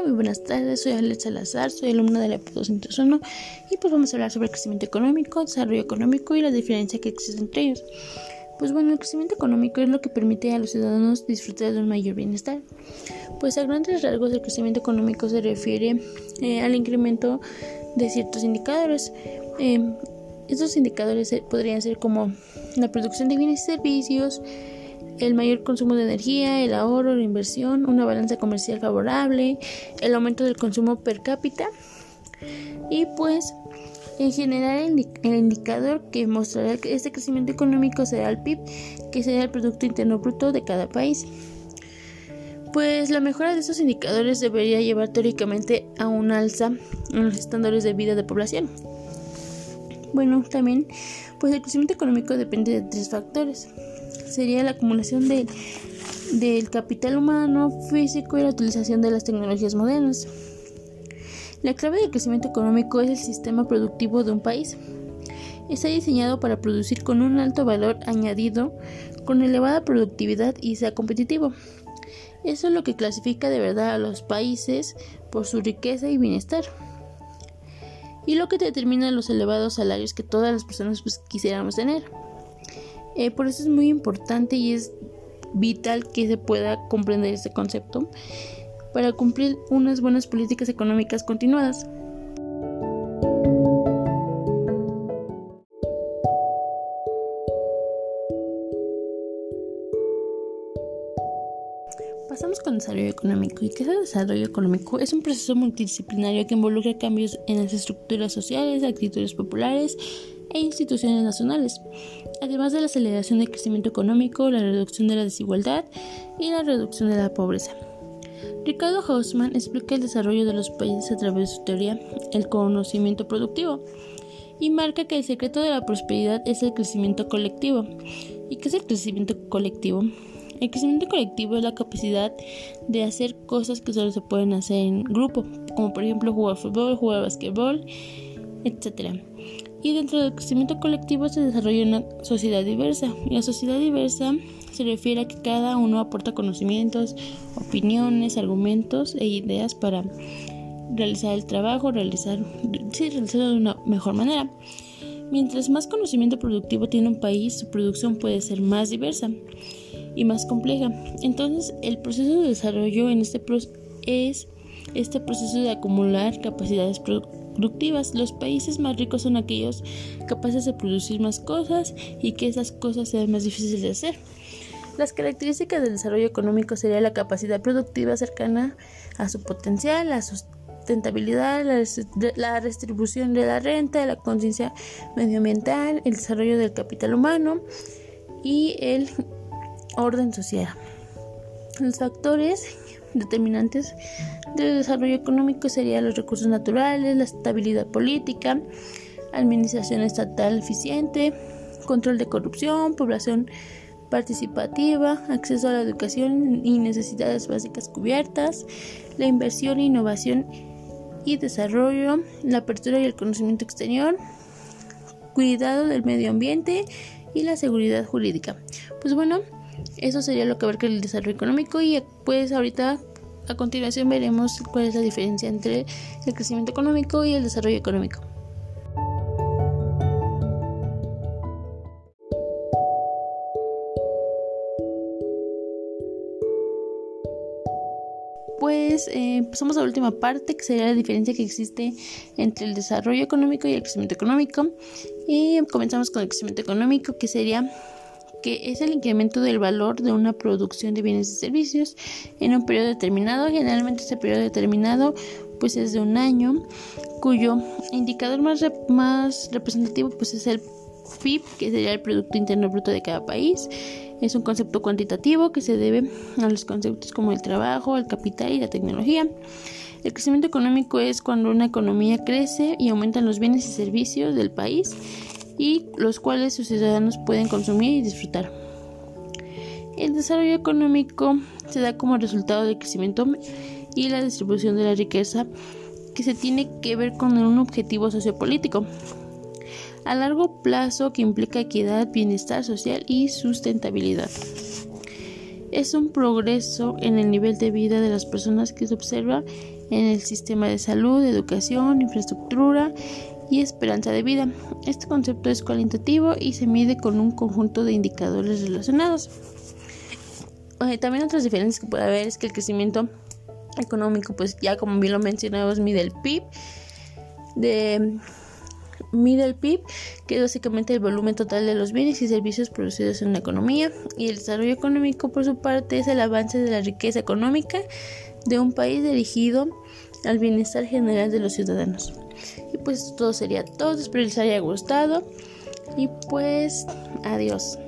Hola, muy buenas tardes. Soy Alex Salazar, soy alumna de la EP 201 y pues vamos a hablar sobre el crecimiento económico, desarrollo económico y la diferencia que existe entre ellos. Pues bueno, el crecimiento económico es lo que permite a los ciudadanos disfrutar de un mayor bienestar. Pues a grandes rasgos el crecimiento económico se refiere eh, al incremento de ciertos indicadores. Eh, estos indicadores podrían ser como la producción de bienes y servicios, el mayor consumo de energía, el ahorro, la inversión, una balanza comercial favorable, el aumento del consumo per cápita y pues en general el indicador que mostrará este crecimiento económico será el PIB, que será el Producto Interno Bruto de cada país. Pues la mejora de estos indicadores debería llevar teóricamente a un alza en los estándares de vida de población. Bueno, también pues el crecimiento económico depende de tres factores sería la acumulación de, del capital humano, físico y la utilización de las tecnologías modernas. La clave del crecimiento económico es el sistema productivo de un país. Está diseñado para producir con un alto valor añadido, con elevada productividad y sea competitivo. Eso es lo que clasifica de verdad a los países por su riqueza y bienestar. Y lo que determina los elevados salarios que todas las personas pues, quisiéramos tener. Eh, por eso es muy importante y es vital que se pueda comprender este concepto para cumplir unas buenas políticas económicas continuadas. Pasamos con desarrollo económico. ¿Y qué es el desarrollo económico? Es un proceso multidisciplinario que involucra cambios en las estructuras sociales, actitudes populares e instituciones nacionales, además de la aceleración del crecimiento económico, la reducción de la desigualdad y la reducción de la pobreza. Ricardo Hausmann explica el desarrollo de los países a través de su teoría, el conocimiento productivo, y marca que el secreto de la prosperidad es el crecimiento colectivo. ¿Y qué es el crecimiento colectivo? El crecimiento colectivo es la capacidad de hacer cosas que solo se pueden hacer en grupo, como por ejemplo jugar fútbol, jugar basquetbol, etc y dentro del crecimiento colectivo se desarrolla una sociedad diversa. Y la sociedad diversa se refiere a que cada uno aporta conocimientos, opiniones, argumentos e ideas para realizar el trabajo, realizar, sí, realizarlo de una mejor manera. Mientras más conocimiento productivo tiene un país, su producción puede ser más diversa y más compleja. Entonces, el proceso de desarrollo en este es este proceso de acumular capacidades productivas. Los países más ricos son aquellos capaces de producir más cosas y que esas cosas sean más difíciles de hacer. Las características del desarrollo económico serían la capacidad productiva cercana a su potencial, la sustentabilidad, la, distribución de la renta, la conciencia medioambiental, el desarrollo del capital humano y el orden social. Los factores determinantes del desarrollo económico serían los recursos naturales, la estabilidad política, administración estatal eficiente, control de corrupción, población participativa, acceso a la educación y necesidades básicas cubiertas, la inversión, innovación y desarrollo, la apertura y el conocimiento exterior, cuidado del medio ambiente y la seguridad jurídica. Pues bueno, eso sería lo que abarca el desarrollo económico y pues ahorita a continuación veremos cuál es la diferencia entre el crecimiento económico y el desarrollo económico. Pues eh, pasamos a la última parte, que sería la diferencia que existe entre el desarrollo económico y el crecimiento económico. Y comenzamos con el crecimiento económico, que sería que es el incremento del valor de una producción de bienes y servicios en un periodo determinado. Generalmente este periodo determinado pues es de un año, cuyo indicador más, más representativo pues es el PIB, que sería el Producto Interno Bruto de cada país. Es un concepto cuantitativo que se debe a los conceptos como el trabajo, el capital y la tecnología. El crecimiento económico es cuando una economía crece y aumentan los bienes y servicios del país y los cuales sus ciudadanos pueden consumir y disfrutar. El desarrollo económico se da como resultado del crecimiento y la distribución de la riqueza que se tiene que ver con un objetivo sociopolítico a largo plazo que implica equidad, bienestar social y sustentabilidad. Es un progreso en el nivel de vida de las personas que se observa en el sistema de salud, educación, infraestructura y esperanza de vida. Este concepto es cualitativo y se mide con un conjunto de indicadores relacionados. también otras diferencias que puede haber es que el crecimiento económico, pues ya como bien lo mencionamos, mide el PIB de mide el PIB, que es básicamente el volumen total de los bienes y servicios producidos en una economía, y el desarrollo económico, por su parte, es el avance de la riqueza económica de un país dirigido al bienestar general de los ciudadanos. Y pues todo sería todo, espero les haya gustado y pues adiós.